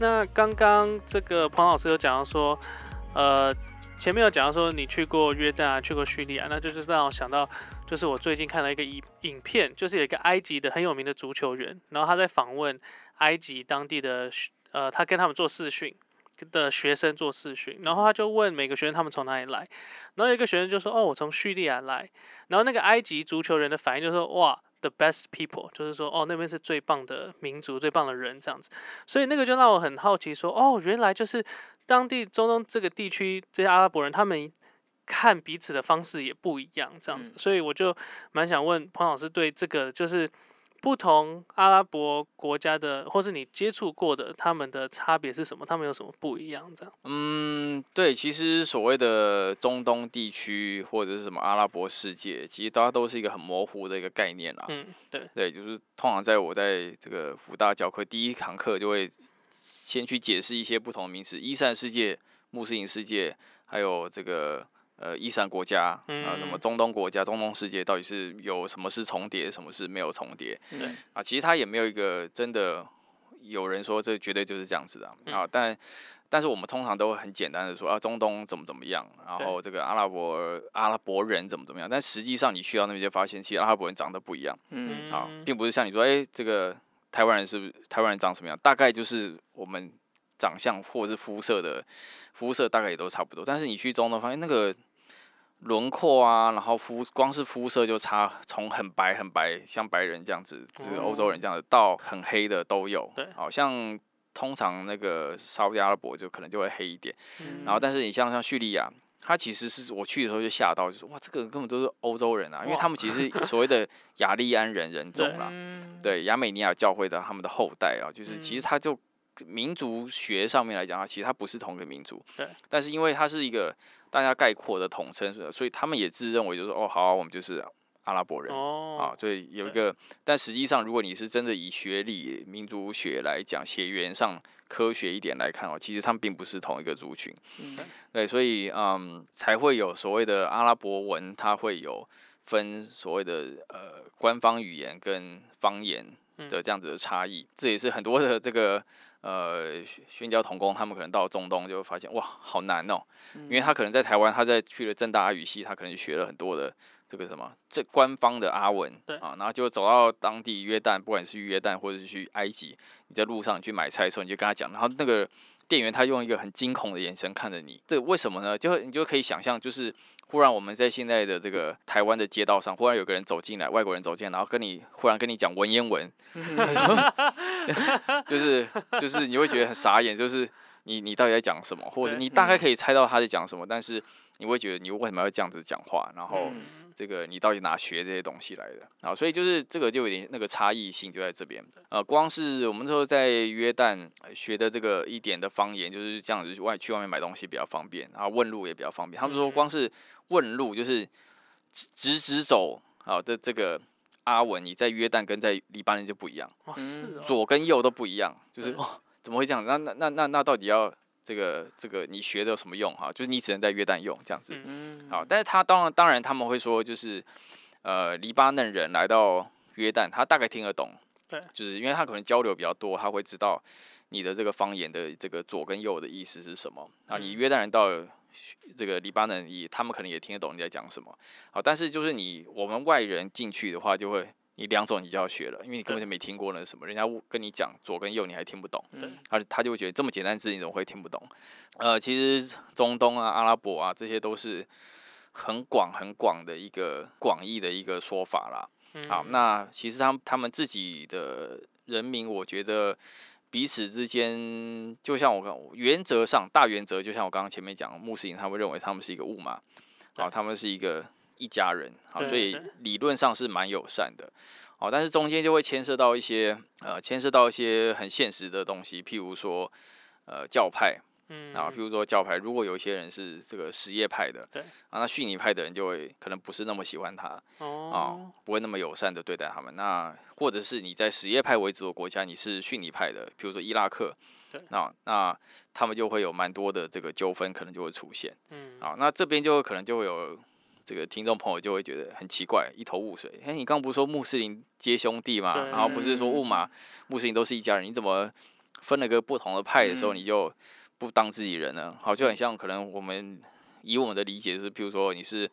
那刚刚这个彭老师有讲到说，呃，前面有讲到说你去过约旦啊，去过叙利亚，那就是让我想到，就是我最近看了一个影影片，就是有一个埃及的很有名的足球员，然后他在访问埃及当地的，呃，他跟他们做视讯的学生做视讯，然后他就问每个学生他们从哪里来，然后有一个学生就说，哦，我从叙利亚来，然后那个埃及足球人的反应就说，哇。The best people，就是说，哦，那边是最棒的民族，最棒的人这样子，所以那个就让我很好奇，说，哦，原来就是当地中东这个地区这些阿拉伯人，他们看彼此的方式也不一样，这样子，所以我就蛮想问彭老师对这个就是。不同阿拉伯国家的，或是你接触过的，他们的差别是什么？他们有什么不一样？这样？嗯，对，其实所谓的中东地区或者是什么阿拉伯世界，其实大家都是一个很模糊的一个概念啦。嗯，对，对，就是通常在我在这个福大教课第一堂课就会先去解释一些不同的名词：伊斯兰世界、穆斯林世界，还有这个。呃，伊斯兰国家啊，什么中东国家、中东世界，到底是有什么是重叠，什么是没有重叠？对啊，其实它也没有一个真的有人说这绝对就是这样子的啊。但但是我们通常都会很简单的说啊，中东怎么怎么样，然后这个阿拉伯阿拉伯人怎么怎么样。但实际上你去到那边就发现，其实阿拉伯人长得不一样。嗯啊，并不是像你说，哎，这个台湾人是不是台湾人长什么样？大概就是我们长相或者是肤色的肤色大概也都差不多。但是你去中东发现那个。轮廓啊，然后肤光是肤色就差，从很白很白，像白人这样子，就是欧洲人这样子，到很黑的都有。对，好像通常那个沙特阿拉伯就可能就会黑一点。然后，但是你像像叙利亚，他其实是我去的时候就吓到，就是哇，这个根本都是欧洲人啊，因为他们其实所谓的雅利安人人种啦，对，亚美尼亚教会的他们的后代啊，就是其实他就民族学上面来讲啊，其实它不是同一个民族。对，但是因为它是一个。大家概括的统称，所以他们也自认为就是哦，好，我们就是阿拉伯人啊。所以有一个，但实际上，如果你是真的以学历、民族学来讲，血缘上科学一点来看哦，其实他们并不是同一个族群。嗯对，所以嗯，才会有所谓的阿拉伯文，它会有分所谓的呃官方语言跟方言的这样子的差异。这也是很多的这个。呃，宣教童工他们可能到中东就会发现，哇，好难哦，因为他可能在台湾，他在去了正大阿语系，他可能学了很多的这个什么这官方的阿文，对啊，然后就走到当地约旦，不管是约旦或者是去埃及，你在路上去买菜的时候，你就跟他讲，然后那个店员他用一个很惊恐的眼神看着你，这为什么呢？就你就可以想象，就是。忽然我们在现在的这个台湾的街道上，忽然有个人走进来，外国人走进来，然后跟你忽然跟你讲文言文，就是就是你会觉得很傻眼，就是你你到底在讲什么，或者你大概可以猜到他在讲什么，但是你会觉得你为什么要这样子讲话，然后。这个你到底哪学这些东西来的？啊，所以就是这个就有点那个差异性就在这边。呃，光是我们说在约旦学的这个一点的方言，就是这样子外去外面买东西比较方便，然后问路也比较方便。他们说光是问路就是直直走，好的这个阿文，你在约旦跟在黎巴嫩就不一样，哦，是左跟右都不一样，就是哦，怎么会这样？那那那那那到底要？这个这个你学的有什么用哈？就是你只能在约旦用这样子，好。但是他当然当然他们会说，就是呃黎巴嫩人来到约旦，他大概听得懂，对，就是因为他可能交流比较多，他会知道你的这个方言的这个左跟右的意思是什么。啊，你约旦人到这个黎巴嫩，也他们可能也听得懂你在讲什么。好，但是就是你我们外人进去的话，就会。你两种你就要学了，因为你根本就没听过那什么，人家跟你讲左跟右，你还听不懂，他他就会觉得这么简单字你怎么会听不懂？呃，其实中东啊、阿拉伯啊，这些都是很广很广的一个广义的一个说法啦。好，那其实他们他们自己的人民，我觉得彼此之间，就像我刚原则上大原则，就像我刚刚前面讲，穆斯林他们认为他们是一个物嘛，好，他们是一个。一家人，好，所以理论上是蛮友善的，好，但是中间就会牵涉到一些，呃，牵涉到一些很现实的东西，譬如说，呃，教派，嗯，啊，譬如说教派，如果有一些人是这个什叶派的，对，啊，那逊尼派的人就会可能不是那么喜欢他，哦，啊，不会那么友善的对待他们，那或者是你在什叶派为主的国家，你是逊尼派的，譬如说伊拉克，对，那那他们就会有蛮多的这个纠纷可能就会出现，嗯，啊，那这边就可能就会有。这个听众朋友就会觉得很奇怪，一头雾水。哎，你刚不是说穆斯林皆兄弟嘛？然后不是说雾马穆斯林都是一家人？你怎么分了个不同的派的时候，嗯你就不当自己人呢。好，就很像可能我们以我们的理解，就是譬如说你是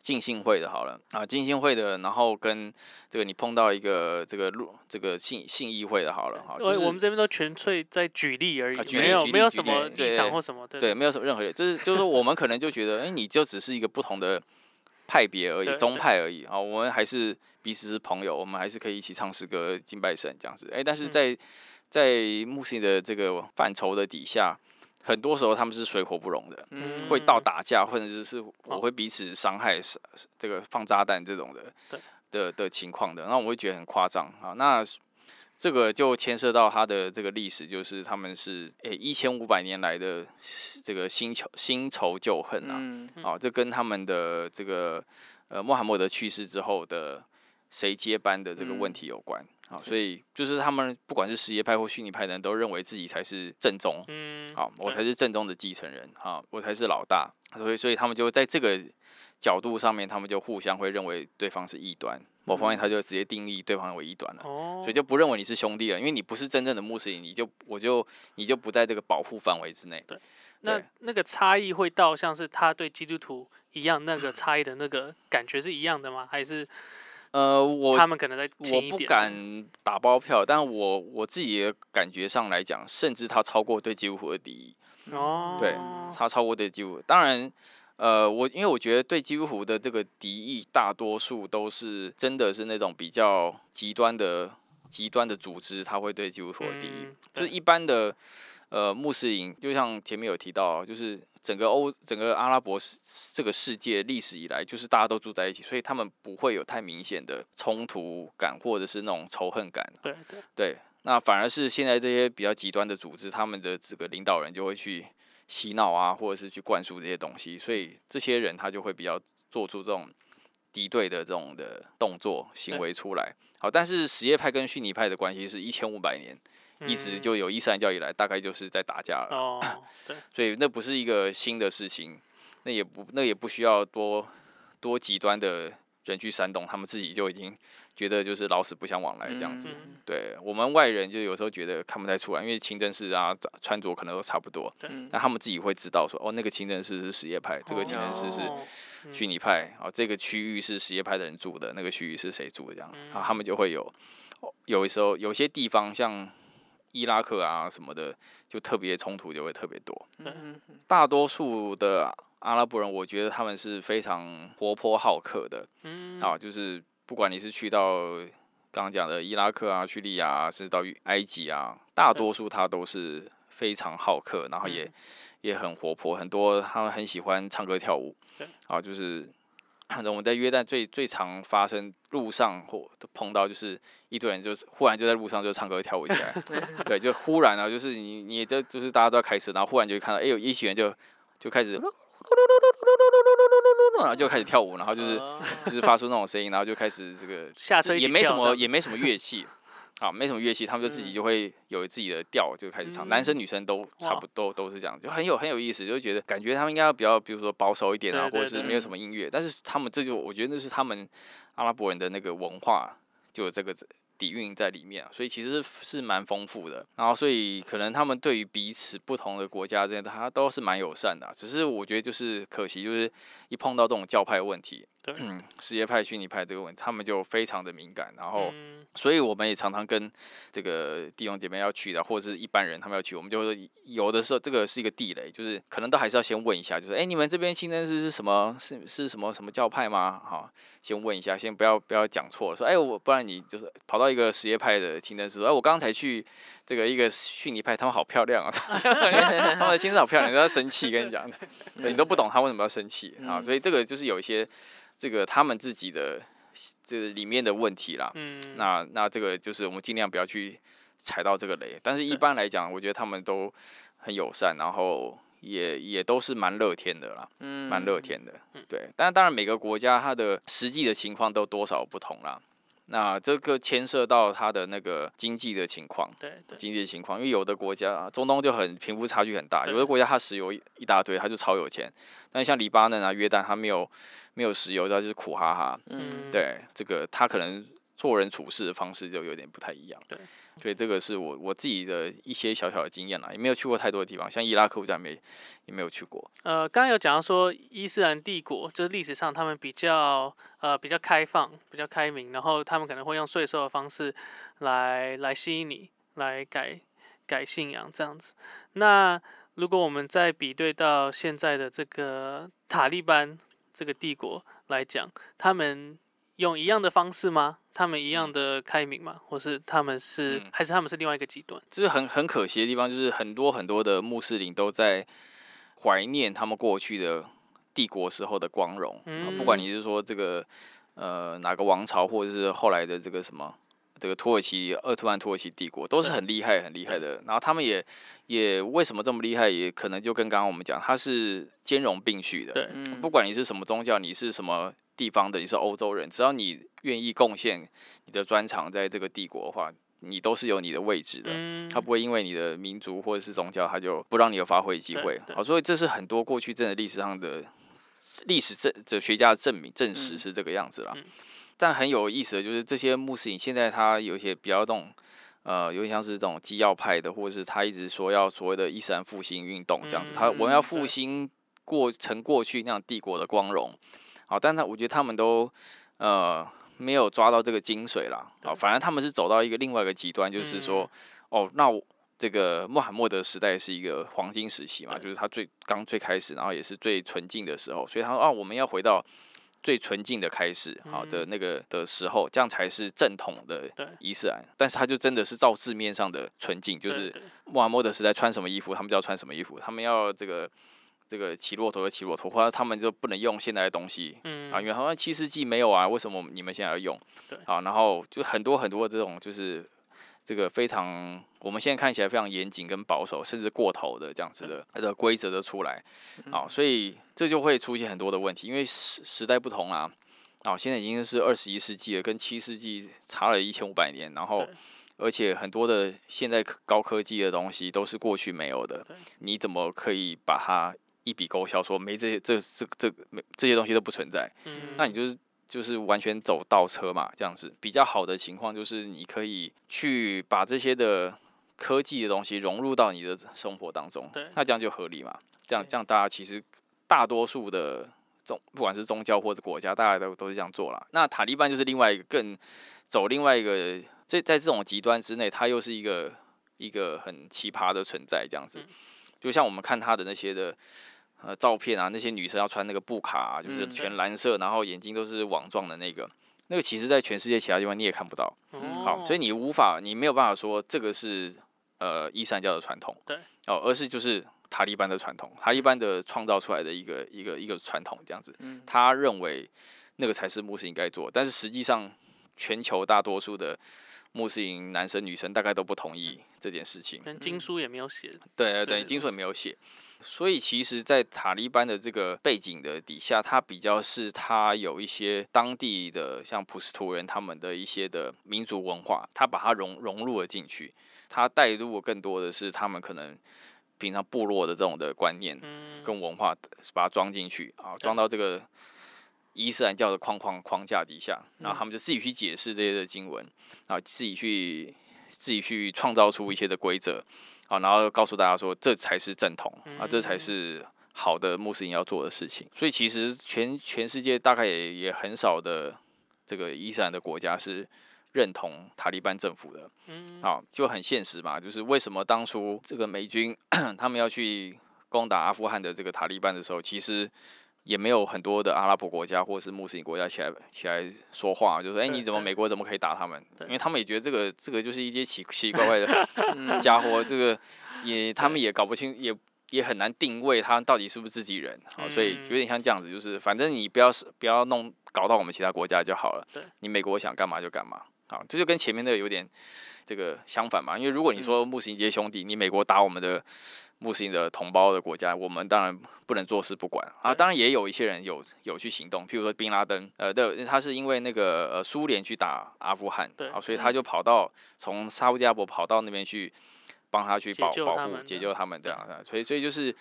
浸信会的，好了啊，浸信会的，然后跟这个你碰到一个这个路这个信信义会的，好了，好，就我是我们这边都纯粹在举例而已，啊举例没有没有什么对立场或什么的。对，没有什么任何，就是就是说，我们可能就觉得，哎、你就只是一个不同的派别而已，宗派而已啊。我们还是彼此是朋友，我们还是可以一起唱诗歌、敬拜神这样子。哎、但是嗯在、在穆斯林的这个范畴的底下，很多时候他们是水火不容的，嗯会到打架，或者是是我哦会彼此伤害，是这个放炸弹这种的对的的情况的，那我会觉得很夸张啊。那这个就牵涉到它的这个历史，就是他们是诶一千五百年来的这个新仇新仇旧恨啊，嗯啊，这跟他们的这个呃穆罕默德去世之后的谁接班的这个问嗯题有关。啊，所以就是他们不管是什叶派或逊尼派的人都认为自己才是正宗，嗯，好，我才是正宗的继承人，好，我才是老大，所以所以他们就在这个角度上面，他们就互相会认为对方是异端，某方面他就直接定义对方为异端了。哦，所以就不认为你是兄弟了，因为你不是真正的穆斯林，你就我就你就不在这个保护范围之内。那对那个差异会到像是他对基督徒一样，那个 差异的那个感觉是一样的吗？还是呃，我他们可能在我不？敢打包票，但我我自己的感觉上来讲，甚至他超过对基督徒的敌意。哦，对他超过对基督徒，当然，呃，我因为我觉得对基督徒的这个敌意，大多数都是真的是那种比较极端的极端的组织，他会对基督徒的敌意。嗯就是一般的呃穆斯林，就像前面有提到，就是整个欧整个阿拉伯世这个世界历史以来，就是大家都住在一起，所以他们不会有太明显的冲突感或者是那种仇恨感。对对，对，那反而是现在这些比较极端的组织，他们的这个领导人就会去洗脑啊，或者是去灌输这些东西，所以这些人他就会比较做出这种敌对的这种的动作行为出来。好，但是什叶派跟逊尼派的关系是一千五百年，一直嗯。就有伊斯兰教以来，大概就是在打架了，哦，对，所以那不是一个新的事情，那也不那也不需要多多极端的人去煽动，他们自己就已经觉得就是老死不相往来这样子。嗯。对我们外人就有时候觉得看不太出来，因为清真寺啊穿着可能都差不多，嗯那他们自己会知道说，哦，那个清真寺是什叶派，这个清真寺是哦嗯。逊尼派，哦，这个区域是什叶派的人住的，那个区域是谁住的这样，嗯。然后他们就会有，哦有的时候有些地方像伊拉克啊什么的，就特别冲突就会特别多。嗯。大多数的阿拉伯人，我觉得他们是非常活泼好客的，嗯，啊，就是不管你是去到刚刚讲的伊拉克啊、叙利亚啊，甚至到埃及啊，大多数他都是非常好客，然后也、嗯。也很活泼，很多他们很喜欢唱歌跳舞对，啊，就是 我们在约旦最最常发生路上或碰到，就是一堆人就是忽然就在路上就唱歌跳舞起来，对，就忽然啊，就是你你这就是大家都在开车，然后忽然就会看到，哎、有一群人就就开始。嘟嘟嘟嘟嘟嘟嘟嘟嘟然后就开始跳舞，然后就是就是发出那种声音，然后就开始这个下车也没什么也没什么乐器，啊，没什么乐器，他们就自己就会有自己的调就开始唱，男生女生都差不多都是这样，就很有很有意思，就觉得感觉他们应该要比较比如说保守一点啊，或者是没有什么音乐，但是他们这就我觉得那是他们阿拉伯人的那个文化就有这个底蕴在里面啊，所以其实是蛮丰富的。然后所以可能他们对于彼此不同的国家之间，他都是蛮友善的、只是我觉得就是可惜，就是一碰到这种教派问题，对嗯，实业派、虚拟派这个问题，他们就非常的敏感，然后。嗯所以我们也常常跟这个弟兄姐妹要去的，或者是一般人他们要去，我们就会说有的时候这个是一个地雷，就是可能都还是要先问一下，就是哎、诶你们这边清真寺是什么？是是什么什么教派吗？哈，先问一下，先不要不要讲错了，说哎、我不然你就是跑到一个什叶派的清真寺，说哎、我刚才去这个一个逊尼派，他们好漂亮啊，他们的清真寺好漂亮，你都要生气，跟你讲，对你都不懂他为什么要生气啊，嗯所以这个就是有一些这个他们自己的这個里面的问题啦。嗯，那那这个就是我们尽量不要去踩到这个雷，但是一般来讲，我觉得他们都很友善，然后也也都是蛮乐天的啦，嗯蛮乐天的，对。但当然每个国家它的实际的情况都多少不同啦。那这个牵涉到它的那个经济的情况，对对，经济的情况，因为有的国家中东就很贫富差距很大，有的国家它石油一一大堆，它就超有钱，但像黎巴嫩啊、约旦，它没有没有石油，它就是苦哈哈，嗯。对，这个他可能做人处事的方式就有点不太一样。对，所以这个是我我自己的一些小小的经验啦，也没有去过太多的地方，像伊拉克我家没也没有去过。呃，刚刚有讲到说伊斯兰帝国就是历史上他们比较呃比较开放、比较开明，然后他们可能会用税收的方式来来吸引你来改改信仰这样子。那如果我们再比对到现在的这个塔利班这个帝国来讲，他们用一样的方式吗？他们一样的开明吗？或是他们是、嗯还是他们是另外一个极端？就是很很可惜的地方，就是很多很多的穆斯林都在怀念他们过去的帝国时候的光荣。嗯不管嗯你是说这个呃哪个王朝，或者是后来的这个什么这个土耳其鄂图曼土耳其帝国，都是很厉害很厉害的。然后他们也也为什么这么厉害，也可能就跟刚刚我们讲，它是兼容并蓄的。对，嗯不管你是什么宗教，你是什么地方的，你是欧洲人，只要你愿意贡献你的专长在这个帝国的话，你都是有你的位置的。嗯，他不会因为你的民族或者是宗教，他就不让你有发挥机会对。好，所以这是很多过去真的历史上的历史证哲学家的证明证实嗯是这个样子啦。嗯但很有意思的就是这些穆斯林现在他有一些比较那种呃，有点像是这种基要派的，或者是他一直说要所谓的伊斯兰复兴运动这样子，他嗯我们要复兴过成过去那样帝国的光荣。好，但他我觉得他们都呃没有抓到这个精髓啦。好，反而他们是走到一个另外一个极端，就是说，哦，那我这个穆罕默德时代是一个黄金时期嘛，就是他最刚最开始，然后也是最纯净的时候，所以他说啊，我们要回到最纯净的开始，好的嗯。那个的时候，这样才是正统的对。伊斯兰。但是他就真的是照字面上的纯净，就是穆罕默德时代穿什么衣服，他们就要穿什么衣服，他们要这个这个骑骆驼就骑骆驼，或者他们就不能用现在的东西，嗯啊，因为好像七世纪没有啊，为什么你们现在要用？对。啊，然后就很多很多这种就是这个非常我们现在看起来非常严谨跟保守，甚至过头的这样子的的规则的出来，啊，所以这就会出现很多的问题，因为时时代不同啊。啊，现在已经是二十一世纪了，跟七世纪差了一千五百年，然后而且很多的现在高科技的东西都是过去没有的，你怎么可以把它一笔勾销，说没这些这这这没这些东西都不存在？嗯那你就是就是完全走倒车嘛，这样子比较好的情况就是你可以去把这些的科技的东西融入到你的生活当中对，那这样就合理嘛。这样这样大家其实大多数的宗不管是宗教或者国家，大家都都是这样做啦。那塔利班就是另外一个更走另外一个，这在这种极端之内，它又是一个一个很奇葩的存在，这样子嗯。就像我们看他的那些的呃照片啊，那些女生要穿那个布卡、啊，就是嗯全蓝色，然后眼睛都是网状的那个，那个其实在全世界其他地方你也看不到。好，所以你你无法，你没有办法说这个是呃伊斯兰教的传统，对，哦，而是就是塔利班的传统，塔利班的创造出来的一个一个一个传统这样子，嗯。他认为那个才是穆斯林该做，但是实际上全球大多数的穆斯林男生女生大概都不同意这件事情，但经书也没有写，对对对，经书也没有写。所以其实，在塔利班的这个背景的底下，它比较是它有一些当地的像普什图人他们的一些的民族文化，它把它融融入了进去。它带入更多的是他们可能平常部落的这种的观念嗯，跟文化，把它装进去啊，装到这个伊斯兰教的框框框架底下，然后他们就自己去解释这些的经文，啊自己去自己去创造出一些的规则。好，然后告诉大家说，这才是正统啊，这才是好的穆斯林要做的事情。所以其实全全世界大概也也很少的这个伊斯兰的国家是认同塔利班政府的。嗯，好，就很现实嘛，就是为什么当初这个美军 他们要去攻打阿富汗的这个塔利班的时候，其实也没有很多的阿拉伯国家或者是穆斯林国家起来起来说话，就说哎、对你怎么美国怎么可以打他们？因为他们也觉得这个这个就是一些奇奇怪怪的 嗯。家伙，这个也他们也搞不清，也也很难定位他到底是不是自己人，好，所以嗯有点像这样子，就是反正你不要是不要弄搞到我们其他国家就好了对，你美国想干嘛就干嘛，好，这就跟前面的有点这个相反嘛，因为如果你说穆斯林这些兄弟，你美国打我们的穆斯林的同胞的国家，我们当然不能坐视不管啊。对。当然也有一些人有有去行动，譬如说宾拉登，呃，对，他是因为那个呃苏联去打阿富汗，对啊，所以他就跑到从沙烏地阿拉伯跑到那边去帮他去保保护、解救他们这样的，所以所以就是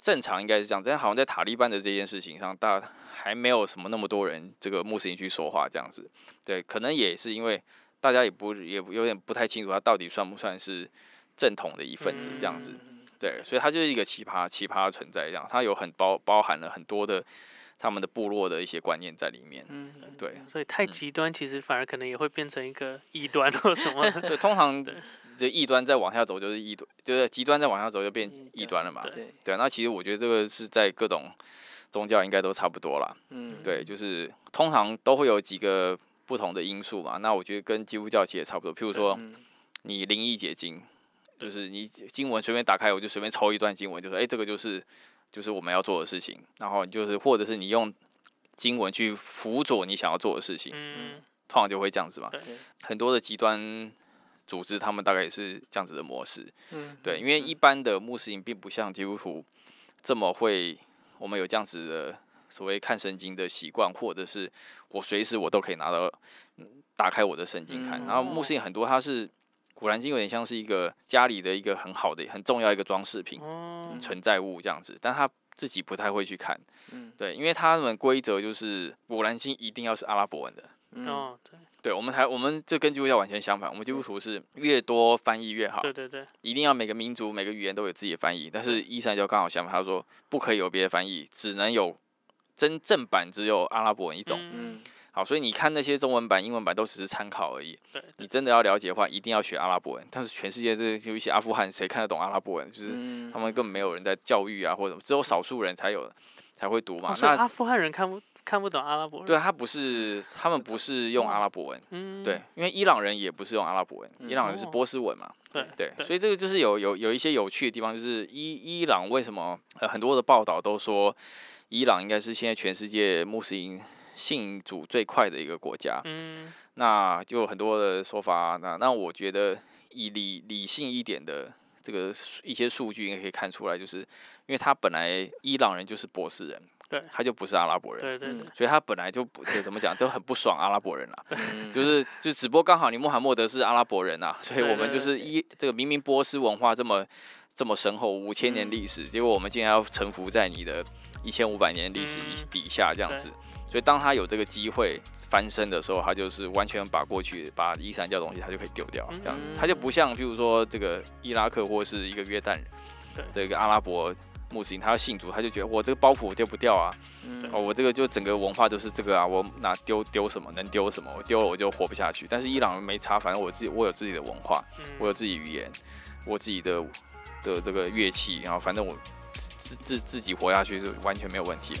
正常应该是这样，但好像在塔利班的这件事情上，大还没有什么那么多人这个穆斯林去说话这样子，对，可能也是因为大家也不也有点不太清楚，他到底算不算是正统的一份子这样子。对，所以他就是一个奇葩奇葩的存在，这样他有很包包含了很多的他们的部落的一些观念在里面。嗯，对，所以太极端其实反而可能也会变成一个异端或什么。对，通常 这异端再往下走就是异端，就是极端再往下走就变异端了嘛。对，对，那其实我觉得这个是在各种宗教应该都差不多啦。嗯，对，就是通常都会有几个不同的因素嘛。那我觉得跟基督教其实也差不多，譬如说你灵异解经。就是你经文随便打开，我就随便抽一段经文，就说，哎，这个就是就是我们要做的事情。然后就是或者是你用经文去辅佐你想要做的事情，嗯，通常就会这样子嘛。很多的极端组织，他们大概也是这样子的模式。嗯，对，因为一般的穆斯林并不像基督徒这么会，我们有这样子的所谓看圣经的习惯，或者是我随时我都可以拿到打开我的圣经看。然后穆斯林很多他是。古兰经有点像是一个家里的一个很好的、很重要一个装饰品、存在物这样子，但他自己不太会去看，对，因为他们规则就是古兰经一定要是阿拉伯文的。哦，对，对我们还我们这跟基督教完全相反，我们基督徒是越多翻译越好。对对对，一定要每个民族、每个语言都有自己的翻译，但是伊斯兰教刚好相反，他说不可以有别的翻译，只能有真正版，只有阿拉伯文一种。嗯。好，所以你看那些中文版、英文版都只是参考而已。对，你真的要了解的话，一定要学阿拉伯文。但是全世界这有一些阿富汗，谁看得懂阿拉伯文？就是他们根本没有人在教育啊，或者只有少数人才有才会读嘛。那阿富汗人看不看不懂阿拉伯文？对，他不是，他们不是用阿拉伯文。嗯，对，因为伊朗人也不是用阿拉伯文，伊朗人是波斯文嘛。对对，所以这个就是有有有一些有趣的地方，就是伊伊朗为什么呃很多的报道都说伊朗应该是现在全世界穆斯林。信主最快的一个国家，嗯，那就有很多的说法。那那我觉得以理理性一点的这个一些数据，应该可以看出来，就是因为他本来伊朗人就是波斯人，对，他就不是阿拉伯人，对对对，所以他本来就不就怎么讲都很不爽阿拉伯人啦，就是就只不过刚好你穆罕默德是阿拉伯人啊，所以我们就是一这个明明波斯文化这么这么深厚五千年历史，结果我们竟然要臣服在你的一千五百年历史底下这样子。所以当他有这个机会翻身的时候，他就是完全把过去把伊斯兰教东西他就可以丢掉，这样他就不像譬如说这个伊拉克或是一个约旦的一个阿拉伯穆斯林，他要信主，他就觉得我这个包袱我丢不掉啊，哦，我这个就整个文化都是这个啊，我哪丢丢什么能丢什么，我丢了我就活不下去。但是伊朗人没差，反正我自己我有自己的文化，我有自己语言，我自己的的这个乐器，然后反正我自自自己活下去是完全没有问题。